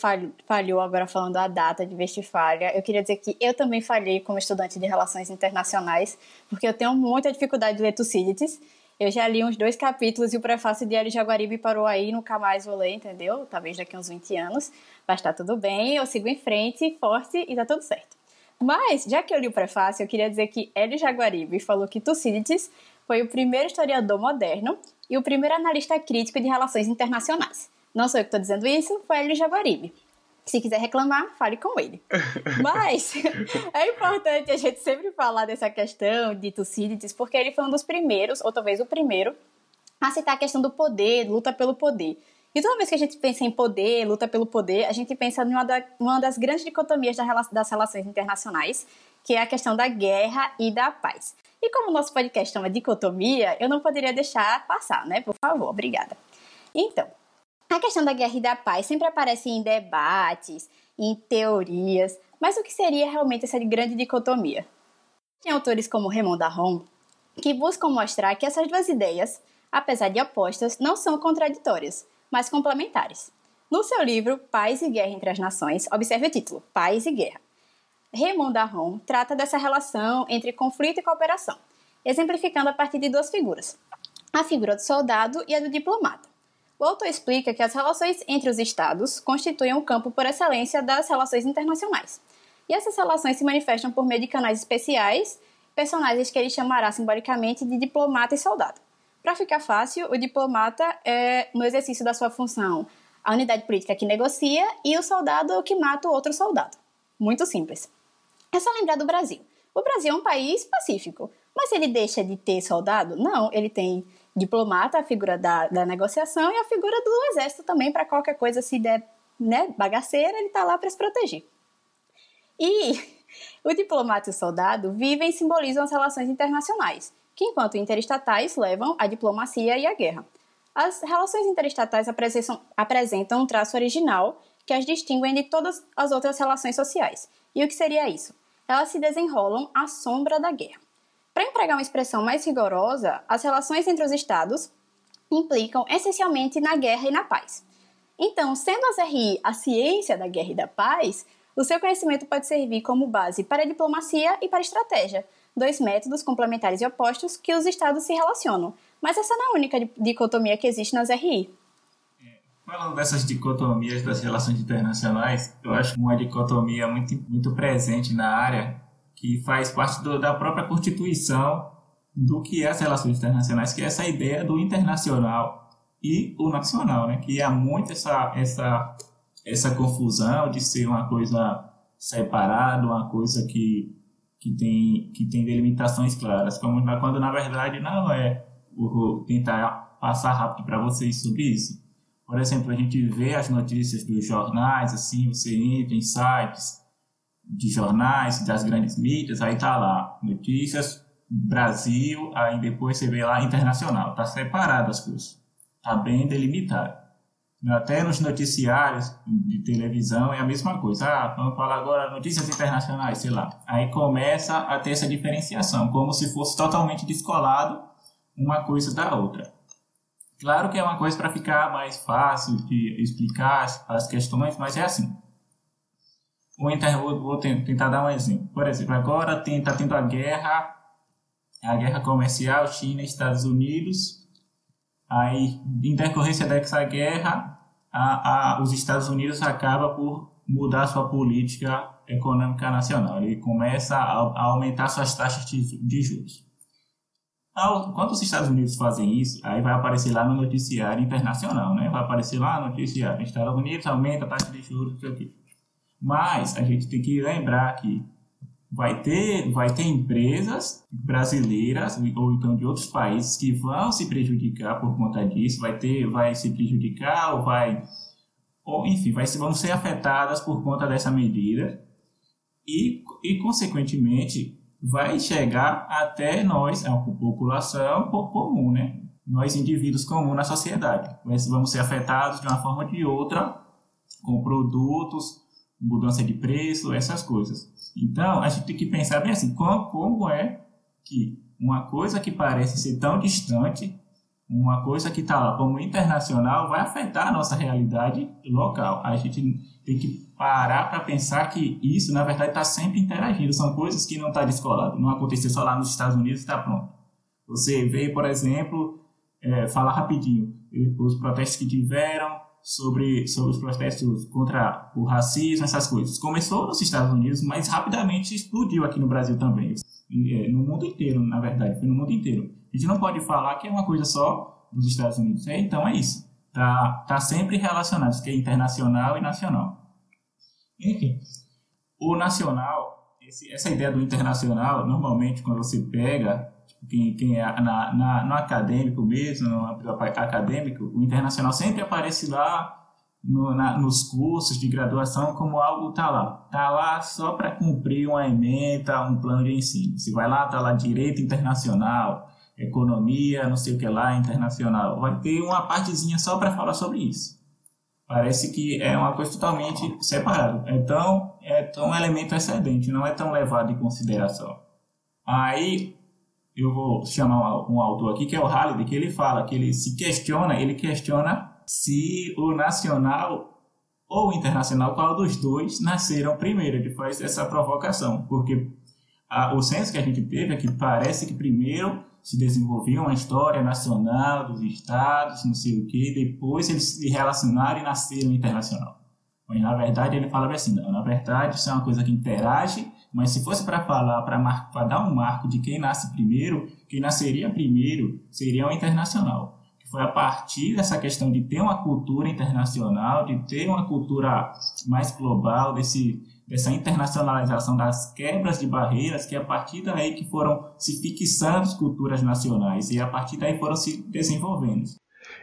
falhou agora falando a data de Westfália, eu queria dizer que eu também falhei como estudante de Relações Internacionais, porque eu tenho muita dificuldade de ler Tucídides. Eu já li uns dois capítulos e o prefácio de Ari Jaguaribe parou aí, nunca mais vou ler, entendeu? Talvez daqui uns 20 anos. Mas tá tudo bem, eu sigo em frente, forte e tá tudo certo. Mas, já que eu li o prefácio, eu queria dizer que Hélio Jaguaribe falou que Tucídides foi o primeiro historiador moderno e o primeiro analista crítico de relações internacionais. Não sou eu que estou dizendo isso, foi ele Jaguaribe. Se quiser reclamar, fale com ele. Mas é importante a gente sempre falar dessa questão de Tucídides, porque ele foi um dos primeiros, ou talvez o primeiro, a citar a questão do poder, luta pelo poder. E toda vez que a gente pensa em poder, luta pelo poder, a gente pensa em uma das grandes dicotomias das relações internacionais, que é a questão da guerra e da paz. E como o nosso podcast é uma dicotomia, eu não poderia deixar passar, né? Por favor, obrigada. Então, a questão da guerra e da paz sempre aparece em debates, em teorias, mas o que seria realmente essa grande dicotomia? Tem autores como Raymond Aron que buscam mostrar que essas duas ideias, apesar de opostas, não são contraditórias, mas complementares. No seu livro Paz e Guerra entre as Nações, observe o título: Paz e Guerra. Raymond Aron trata dessa relação entre conflito e cooperação, exemplificando a partir de duas figuras: a figura do soldado e a do diplomata. O autor explica que as relações entre os estados constituem um campo por excelência das relações internacionais. E essas relações se manifestam por meio de canais especiais, personagens que ele chamará simbolicamente de diplomata e soldado. Para ficar fácil, o diplomata é, no exercício da sua função, a unidade política que negocia e o soldado o que mata o outro soldado. Muito simples. É só lembrar do Brasil. O Brasil é um país pacífico, mas ele deixa de ter soldado? Não, ele tem diplomata, a figura da, da negociação, e a figura do exército também, para qualquer coisa se der né, bagaceira, ele está lá para se proteger. E o diplomata e o soldado vivem e simbolizam as relações internacionais, que, enquanto interestatais, levam à diplomacia e à guerra. As relações interestatais apresentam, apresentam um traço original que as distinguem de todas as outras relações sociais. E o que seria isso? Elas se desenrolam à sombra da guerra. Para empregar uma expressão mais rigorosa, as relações entre os Estados implicam essencialmente na guerra e na paz. Então, sendo as RI a ciência da guerra e da paz, o seu conhecimento pode servir como base para a diplomacia e para a estratégia, dois métodos complementares e opostos que os Estados se relacionam. Mas essa não é a única dicotomia que existe nas RI. Falando dessas dicotomias das relações internacionais, eu acho uma dicotomia muito, muito presente na área que faz parte do, da própria constituição do que é as relações internacionais, que é essa ideia do internacional e o nacional, né? que há muito essa, essa, essa confusão de ser uma coisa separada, uma coisa que, que, tem, que tem delimitações claras, como, quando na verdade não é. Vou tentar passar rápido para vocês sobre isso. Por exemplo, a gente vê as notícias dos jornais, assim, você entra em sites, de jornais, das grandes mídias, aí tá lá, notícias Brasil, aí depois você vê lá internacional, tá separado as coisas, tá bem delimitado. Até nos noticiários de televisão é a mesma coisa. Ah, vamos falar agora notícias internacionais, sei lá. Aí começa a ter essa diferenciação, como se fosse totalmente descolado uma coisa da outra. Claro que é uma coisa para ficar mais fácil de explicar as questões, mas é assim. Vou, inter... vou tentar dar um exemplo. Por exemplo, agora está tendo a guerra, a guerra comercial China Estados Unidos. Aí, em decorrência dessa guerra, a, a, os Estados Unidos acaba por mudar sua política econômica nacional. Ele começa a, a aumentar suas taxas de, de juros. Quando os Estados Unidos fazem isso, aí vai aparecer lá no noticiário internacional, né? Vai aparecer lá no noticiário. Estados Unidos aumenta a taxa de juros, não sei o. Mas a gente tem que lembrar que vai ter, vai ter empresas brasileiras ou então de outros países que vão se prejudicar por conta disso, vai ter, vai se prejudicar ou vai, ou enfim, vai, vão ser afetadas por conta dessa medida e, e consequentemente vai chegar até nós, a população comum, né? Nós indivíduos comuns na sociedade, vamos ser afetados de uma forma ou de outra com produtos mudança de preço, essas coisas. Então, a gente tem que pensar bem assim, como, como é que uma coisa que parece ser tão distante, uma coisa que está lá como internacional, vai afetar a nossa realidade local. A gente tem que parar para pensar que isso, na verdade, está sempre interagindo. São coisas que não estão tá descoladas. Não aconteceu só lá nos Estados Unidos e está pronto. Você vê, por exemplo, é, falar rapidinho, os protestos que tiveram sobre, sobre os protestos contra o racismo, essas coisas. Começou nos Estados Unidos, mas rapidamente explodiu aqui no Brasil também. É, no mundo inteiro, na verdade, foi no mundo inteiro. A gente não pode falar que é uma coisa só dos Estados Unidos. É, então é isso. Tá, tá sempre relacionado, que é internacional e nacional. Enfim, o nacional, esse, essa ideia do internacional, normalmente quando você pega quem, quem é na, na, no acadêmico mesmo, no acadêmico, o internacional sempre aparece lá no, na, nos cursos de graduação como algo tá lá. Tá lá só para cumprir uma ementa, um plano de ensino. Se vai lá, tá lá direito internacional, economia, não sei o que lá, internacional. Vai ter uma partezinha só para falar sobre isso. Parece que é uma coisa totalmente separada. Então, é tão elemento excedente, não é tão levado em consideração. Aí, eu vou chamar um autor aqui, que é o Halliday, que ele fala que ele se questiona, ele questiona se o nacional ou o internacional, qual dos dois nasceram primeiro. Ele faz essa provocação, porque a, o senso que a gente teve é que parece que primeiro se desenvolveu uma história nacional dos estados, não sei o que, depois eles se relacionaram e nasceram internacional. Mas na verdade ele falava assim, não, na verdade isso é uma coisa que interage, mas se fosse para falar, para dar um marco de quem nasce primeiro, quem nasceria primeiro seria o internacional. Que foi a partir dessa questão de ter uma cultura internacional, de ter uma cultura mais global, desse dessa internacionalização das quebras de barreiras, que é a partir daí que foram se fixando as culturas nacionais e a partir daí foram se desenvolvendo.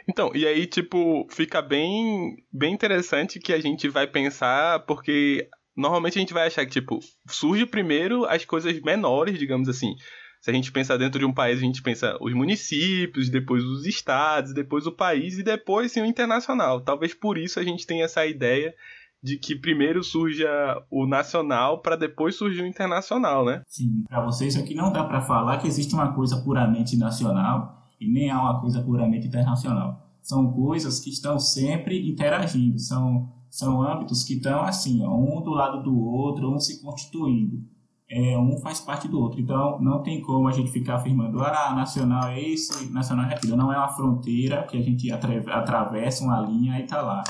Então, e aí, tipo, fica bem, bem interessante que a gente vai pensar, porque normalmente a gente vai achar que, tipo, surge primeiro as coisas menores, digamos assim. Se a gente pensar dentro de um país, a gente pensa os municípios, depois os estados, depois o país e depois sim o internacional. Talvez por isso a gente tenha essa ideia de que primeiro surja o nacional para depois surgir o internacional, né? Sim, para vocês aqui não dá para falar que existe uma coisa puramente nacional e nem há uma coisa puramente internacional. São coisas que estão sempre interagindo, são, são âmbitos que estão assim, um do lado do outro, um se constituindo. É, um faz parte do outro. Então, não tem como a gente ficar afirmando, ah, nacional é isso, nacional é aquilo. Não é uma fronteira que a gente atravessa uma linha e está lá.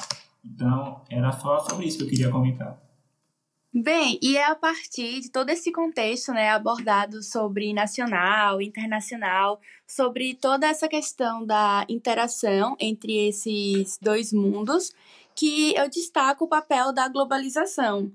Então, era só sobre isso que eu queria comentar. Bem, e é a partir de todo esse contexto, né, abordado sobre nacional, internacional, sobre toda essa questão da interação entre esses dois mundos, que eu destaco o papel da globalização.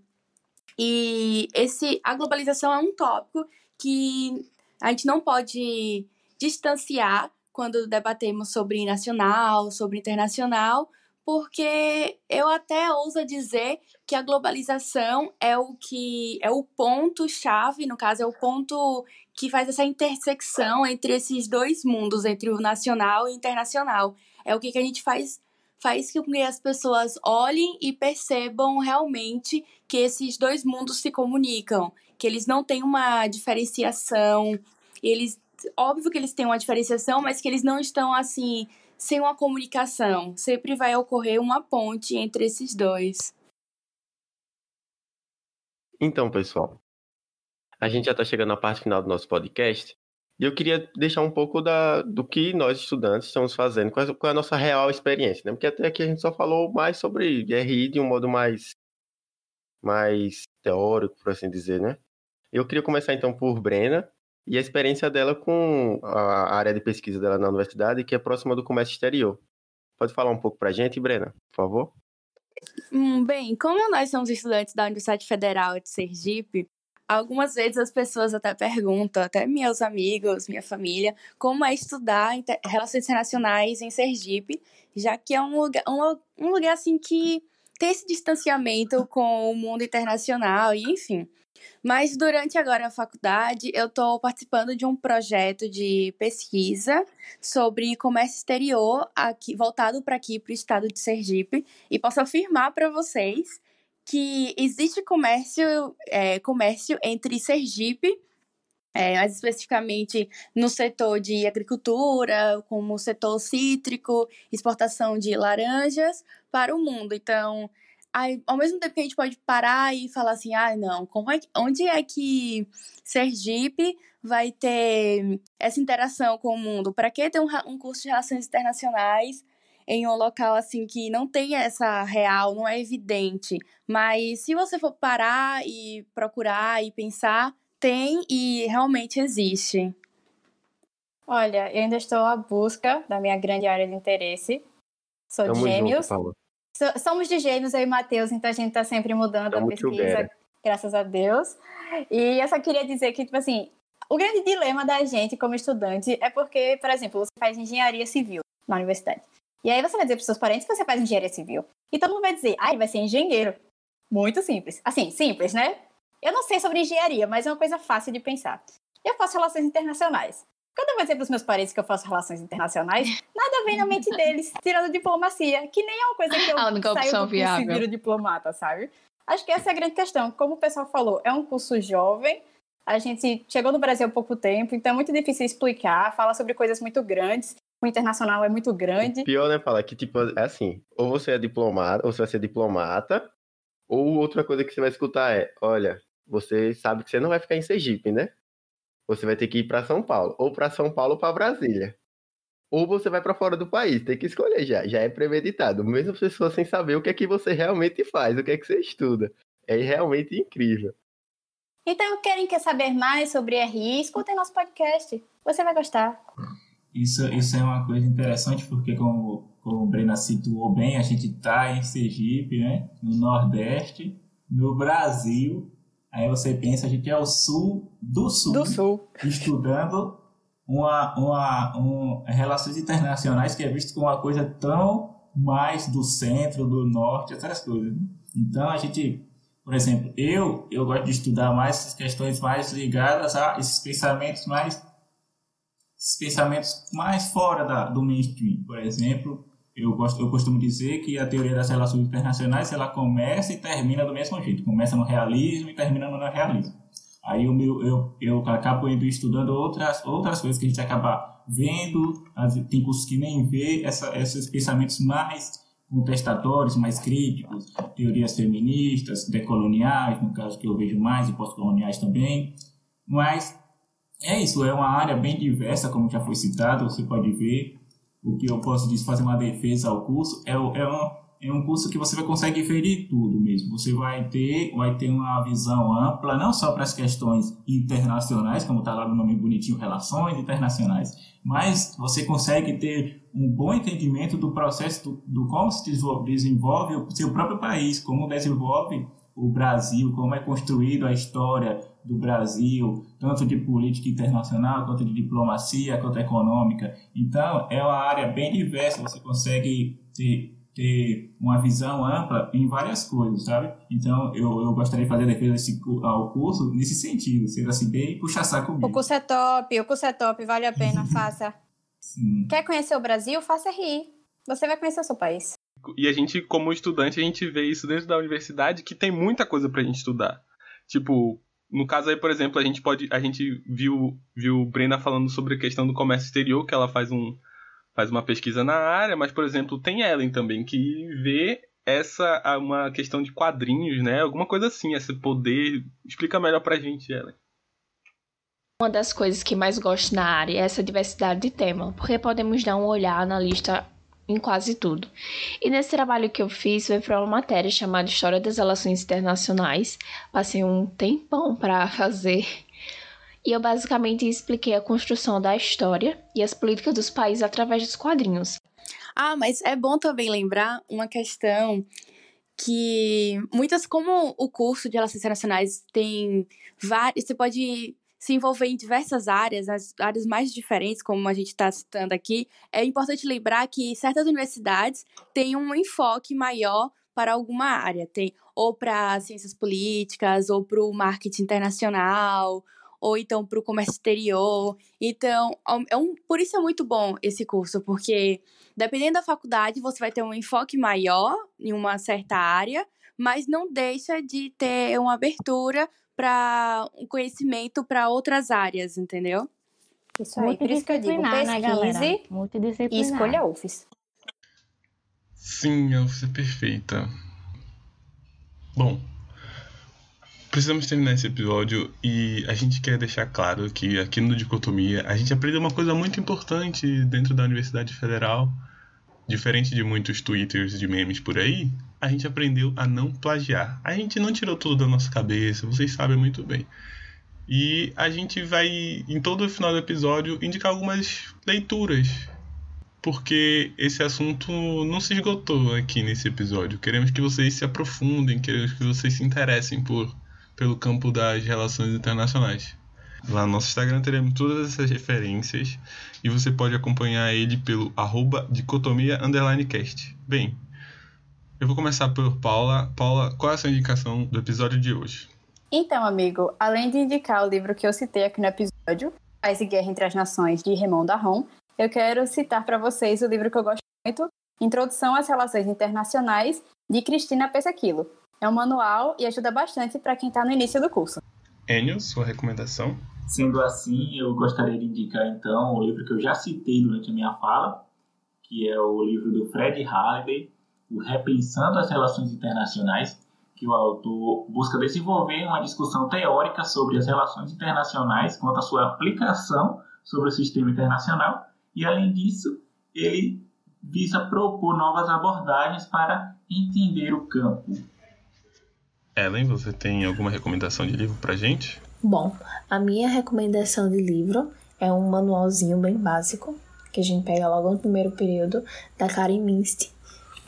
E esse a globalização é um tópico que a gente não pode distanciar quando debatemos sobre nacional, sobre internacional, porque eu até ouso dizer que a globalização é o que é o ponto chave, no caso é o ponto que faz essa intersecção entre esses dois mundos, entre o nacional e o internacional. É o que, que a gente faz faz com que as pessoas olhem e percebam realmente que esses dois mundos se comunicam, que eles não têm uma diferenciação, eles óbvio que eles têm uma diferenciação, mas que eles não estão assim sem uma comunicação. Sempre vai ocorrer uma ponte entre esses dois. Então, pessoal, a gente já está chegando na parte final do nosso podcast. E eu queria deixar um pouco da, do que nós, estudantes, estamos fazendo, qual é a nossa real experiência, né? Porque até aqui a gente só falou mais sobre RI de um modo mais, mais teórico, por assim dizer, né? Eu queria começar então por Brena, e a experiência dela com a área de pesquisa dela na universidade, que é próxima do comércio exterior. Pode falar um pouco para a gente, Brena, por favor? Hum, bem, como nós somos estudantes da Universidade Federal de Sergipe, algumas vezes as pessoas até perguntam, até meus amigos, minha família, como é estudar relações internacionais em Sergipe, já que é um lugar, um, um lugar assim que tem esse distanciamento com o mundo internacional e enfim. Mas durante agora a faculdade, eu estou participando de um projeto de pesquisa sobre comércio exterior aqui, voltado para aqui, para o estado de Sergipe. E posso afirmar para vocês que existe comércio, é, comércio entre Sergipe é, mais especificamente no setor de agricultura, como setor cítrico, exportação de laranjas para o mundo. Então, Aí, ao mesmo tempo que a gente pode parar e falar assim, ah, não, como é que, onde é que Sergipe vai ter essa interação com o mundo? Para que ter um, um curso de relações internacionais em um local assim que não tem essa real, não é evidente? Mas se você for parar e procurar e pensar, tem e realmente existe. Olha, eu ainda estou à busca da minha grande área de interesse. Sou Tamo de gêmeos. Junto, somos de gêmeos, eu e Matheus, então a gente tá sempre mudando a pesquisa, graças a Deus. E eu só queria dizer que, tipo assim, o grande dilema da gente como estudante é porque, por exemplo, você faz engenharia civil na universidade. E aí você vai dizer para seus parentes que você faz engenharia civil. E todo mundo vai dizer, ah, ele vai ser engenheiro. Muito simples. Assim, simples, né? Eu não sei sobre engenharia, mas é uma coisa fácil de pensar. Eu faço relações internacionais. Quando eu vou dizer para os meus parentes que eu faço relações internacionais, nada vem na mente deles, tirando diplomacia, que nem é uma coisa que eu a única saio do curso e viro diplomata, sabe? Acho que essa é a grande questão. Como o pessoal falou, é um curso jovem, a gente chegou no Brasil há pouco tempo, então é muito difícil explicar, fala sobre coisas muito grandes, o internacional é muito grande. O pior, né, falar que, tipo, é assim, ou você é diplomata, ou você vai ser diplomata, ou outra coisa que você vai escutar é, olha, você sabe que você não vai ficar em Sergipe, né? Você vai ter que ir para São Paulo, ou para São Paulo ou para Brasília. Ou você vai para fora do país, tem que escolher já, já é premeditado. Mesmo as pessoas sem saber o que é que você realmente faz, o que é que você estuda. É realmente incrível. Então, querem quer saber mais sobre RI? Escutem nosso podcast. Você vai gostar. Isso, isso é uma coisa interessante, porque como, como o Brena situou bem, a gente está em Sergipe, né? no Nordeste, no Brasil. Aí você pensa, a gente é o sul do sul. Do sul. Estudando uma, uma, um, relações internacionais que é visto como uma coisa tão mais do centro, do norte, essas coisas. Né? Então a gente, por exemplo, eu eu gosto de estudar mais essas questões mais ligadas a esses pensamentos mais pensamentos mais fora da, do mainstream. Por exemplo, eu, gosto, eu costumo dizer que a teoria das relações internacionais ela começa e termina do mesmo jeito. Começa no realismo e termina no realismo. Aí eu, eu, eu acabo indo estudando outras, outras coisas que a gente acaba vendo, tem cursos que nem vê essa, esses pensamentos mais contestatórios, mais críticos, teorias feministas, decoloniais, no caso que eu vejo mais, e pós-coloniais também. Mas é isso, é uma área bem diversa, como já foi citado, você pode ver. O que eu posso dizer, fazer uma defesa ao curso é, é um, é um curso que você vai conseguir de tudo mesmo. Você vai ter, vai ter uma visão ampla, não só para as questões internacionais, como está lá no nome bonitinho, relações internacionais, mas você consegue ter um bom entendimento do processo, do, do como se desenvolve o seu próprio país, como desenvolve o Brasil, como é construído a história do Brasil, tanto de política internacional, quanto de diplomacia, quanto econômica. Então, é uma área bem diversa, você consegue ter ter uma visão ampla em várias coisas, sabe? Então, eu, eu gostaria de fazer defesa desse, ao curso nesse sentido, sendo assim, bem puxar saco O curso é top, o curso é top, vale a pena, faça. Sim. Quer conhecer o Brasil? Faça rir. Você vai conhecer o seu país. E a gente, como estudante, a gente vê isso dentro da universidade, que tem muita coisa pra gente estudar. Tipo, no caso aí, por exemplo, a gente pode. A gente viu, viu Brena falando sobre a questão do comércio exterior, que ela faz um, faz uma pesquisa na área, mas, por exemplo, tem Ellen também, que vê essa uma questão de quadrinhos, né? Alguma coisa assim, esse poder. Explica melhor pra gente, Ellen. Uma das coisas que mais gosto na área é essa diversidade de tema, porque podemos dar um olhar na lista em quase tudo. E nesse trabalho que eu fiz foi para uma matéria chamada História das Relações Internacionais. Passei um tempão para fazer e eu basicamente expliquei a construção da história e as políticas dos países através dos quadrinhos. Ah, mas é bom também lembrar uma questão que muitas, como o curso de Relações Internacionais tem vários, você pode se envolver em diversas áreas, as áreas mais diferentes, como a gente está citando aqui, é importante lembrar que certas universidades têm um enfoque maior para alguma área, tem ou para ciências políticas, ou para o marketing internacional, ou então para o comércio exterior. Então, é um, por isso é muito bom esse curso, porque dependendo da faculdade, você vai ter um enfoque maior em uma certa área, mas não deixa de ter uma abertura para um conhecimento para outras áreas, entendeu? Isso aí, por isso que eu digo, né, pesquise e escolha a UFES. Sim, a UFES é perfeita. Bom, Precisamos terminar esse episódio e a gente quer deixar claro que aqui no Dicotomia a gente aprendeu uma coisa muito importante dentro da Universidade Federal. Diferente de muitos twitters de memes por aí, a gente aprendeu a não plagiar. A gente não tirou tudo da nossa cabeça, vocês sabem muito bem. E a gente vai, em todo o final do episódio, indicar algumas leituras. Porque esse assunto não se esgotou aqui nesse episódio. Queremos que vocês se aprofundem, queremos que vocês se interessem por pelo campo das relações internacionais. Lá no nosso Instagram teremos todas essas referências e você pode acompanhar ele pelo arroba dicotomia cast. Bem, eu vou começar por Paula. Paula, qual é a sua indicação do episódio de hoje? Então, amigo, além de indicar o livro que eu citei aqui no episódio, Paz e Guerra entre as Nações, de Raymond Daron, eu quero citar para vocês o livro que eu gosto muito, Introdução às Relações Internacionais, de Cristina Pesaquilo. É um manual e ajuda bastante para quem está no início do curso. Enio, sua recomendação? Sendo assim, eu gostaria de indicar então o livro que eu já citei durante a minha fala, que é o livro do Fred Halliday, O Repensando as Relações Internacionais, que o autor busca desenvolver uma discussão teórica sobre as relações internacionais quanto à sua aplicação sobre o sistema internacional e, além disso, ele visa propor novas abordagens para entender o campo. Ellen, você tem alguma recomendação de livro para gente? Bom, a minha recomendação de livro é um manualzinho bem básico, que a gente pega logo no primeiro período, da Karen Minst,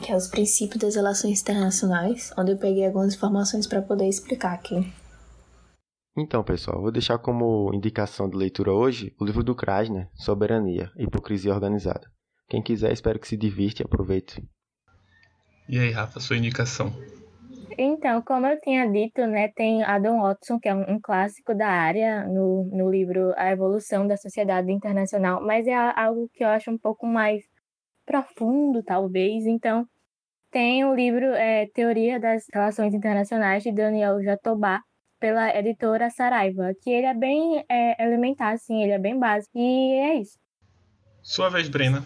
que é os princípios das relações internacionais, onde eu peguei algumas informações para poder explicar aqui. Então, pessoal, vou deixar como indicação de leitura hoje o livro do Krasner, Soberania, Hipocrisia Organizada. Quem quiser, espero que se divirta e aproveite. E aí, Rafa, sua indicação? Então, como eu tinha dito, né, tem Adam Watson, que é um, um, clássico da área, no, no livro A Evolução da Sociedade Internacional, mas é algo que eu acho um pouco mais profundo, talvez. Então, tem o livro é, Teoria das Relações Internacionais, de Daniel Jatobá, pela editora Saraiva, que ele é bem é, elementar, assim, ele é bem básico, e é isso. Sua vez, Brena.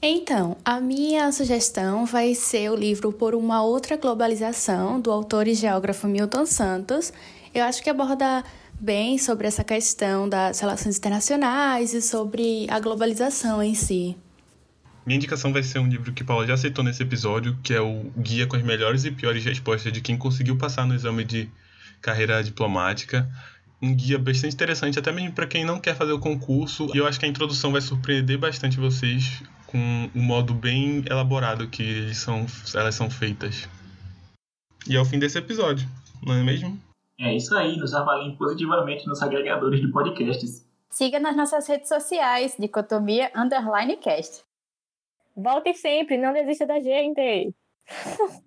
Então, a minha sugestão vai ser o livro Por uma Outra Globalização, do autor e geógrafo Milton Santos. Eu acho que aborda bem sobre essa questão das relações internacionais e sobre a globalização em si. Minha indicação vai ser um livro que Paula já citou nesse episódio, que é o Guia com as Melhores e Piores Respostas de quem conseguiu passar no exame de carreira diplomática. Um guia bastante interessante, até mesmo para quem não quer fazer o concurso. E eu acho que a introdução vai surpreender bastante vocês com o modo bem elaborado que eles são, elas são feitas. E é o fim desse episódio, não é mesmo? É isso aí, nos avaliem positivamente nos agregadores de podcasts. Siga nas nossas redes sociais, Dicotomia Underline Cast. Volte sempre, não desista da gente!